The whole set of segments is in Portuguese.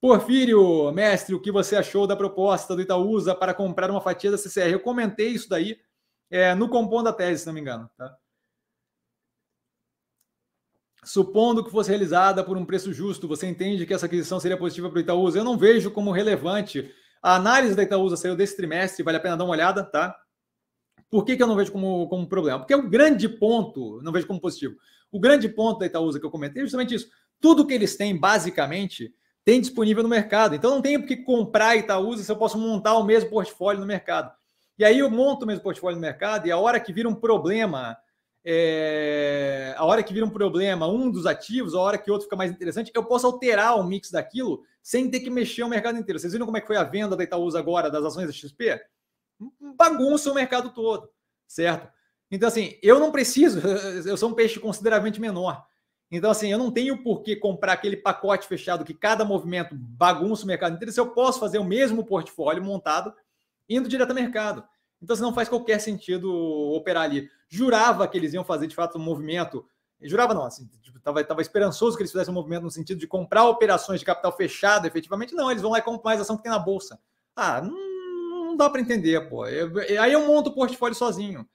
Porfírio, mestre, o que você achou da proposta do Itaúsa para comprar uma fatia da CCR? Eu comentei isso daí é, no compondo da tese, se não me engano. Tá? Supondo que fosse realizada por um preço justo, você entende que essa aquisição seria positiva para o Itaúsa? Eu não vejo como relevante. A análise da Itaúsa saiu desse trimestre, vale a pena dar uma olhada, tá? Por que, que eu não vejo como, como problema? Porque o grande ponto, não vejo como positivo, o grande ponto da Itaúsa que eu comentei é justamente isso. Tudo que eles têm, basicamente, tem disponível no mercado. Então não tenho que comprar Itaúsa se eu posso montar o mesmo portfólio no mercado. E aí eu monto o mesmo portfólio no mercado e a hora que vira um problema, é... a hora que vira um problema um dos ativos, a hora que outro fica mais interessante, eu posso alterar o mix daquilo sem ter que mexer o mercado inteiro. Vocês viram como é que foi a venda da Itaúsa agora das ações da XP? Bagunça o mercado todo, certo? Então, assim, eu não preciso, eu sou um peixe consideravelmente menor. Então, assim, eu não tenho por que comprar aquele pacote fechado que cada movimento bagunça o mercado inteiro, se eu posso fazer o mesmo portfólio montado indo direto ao mercado. Então, assim, não faz qualquer sentido operar ali. Jurava que eles iam fazer, de fato, um movimento. Jurava não, assim, tipo, tava, tava esperançoso que eles fizessem um movimento no sentido de comprar operações de capital fechado, efetivamente. Não, eles vão lá e compram mais ação que tem na bolsa. Ah, não, não dá para entender, pô. Eu, aí eu monto o portfólio sozinho.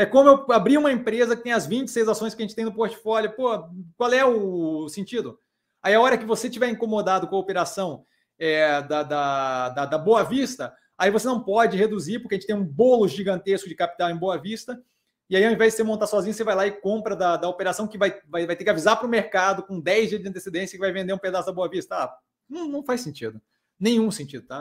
É como eu abrir uma empresa que tem as 26 ações que a gente tem no portfólio. Pô, qual é o sentido? Aí a hora que você estiver incomodado com a operação é, da, da, da, da, Boa Vista, aí você não pode reduzir, porque a gente tem um bolo gigantesco de capital em Boa Vista. E aí, ao invés de você montar sozinho, você vai lá e compra da, da operação que vai, vai, vai ter que avisar para o mercado com 10 dias de antecedência que vai vender um pedaço da Boa Vista. Ah, não, não faz sentido. Nenhum sentido, tá?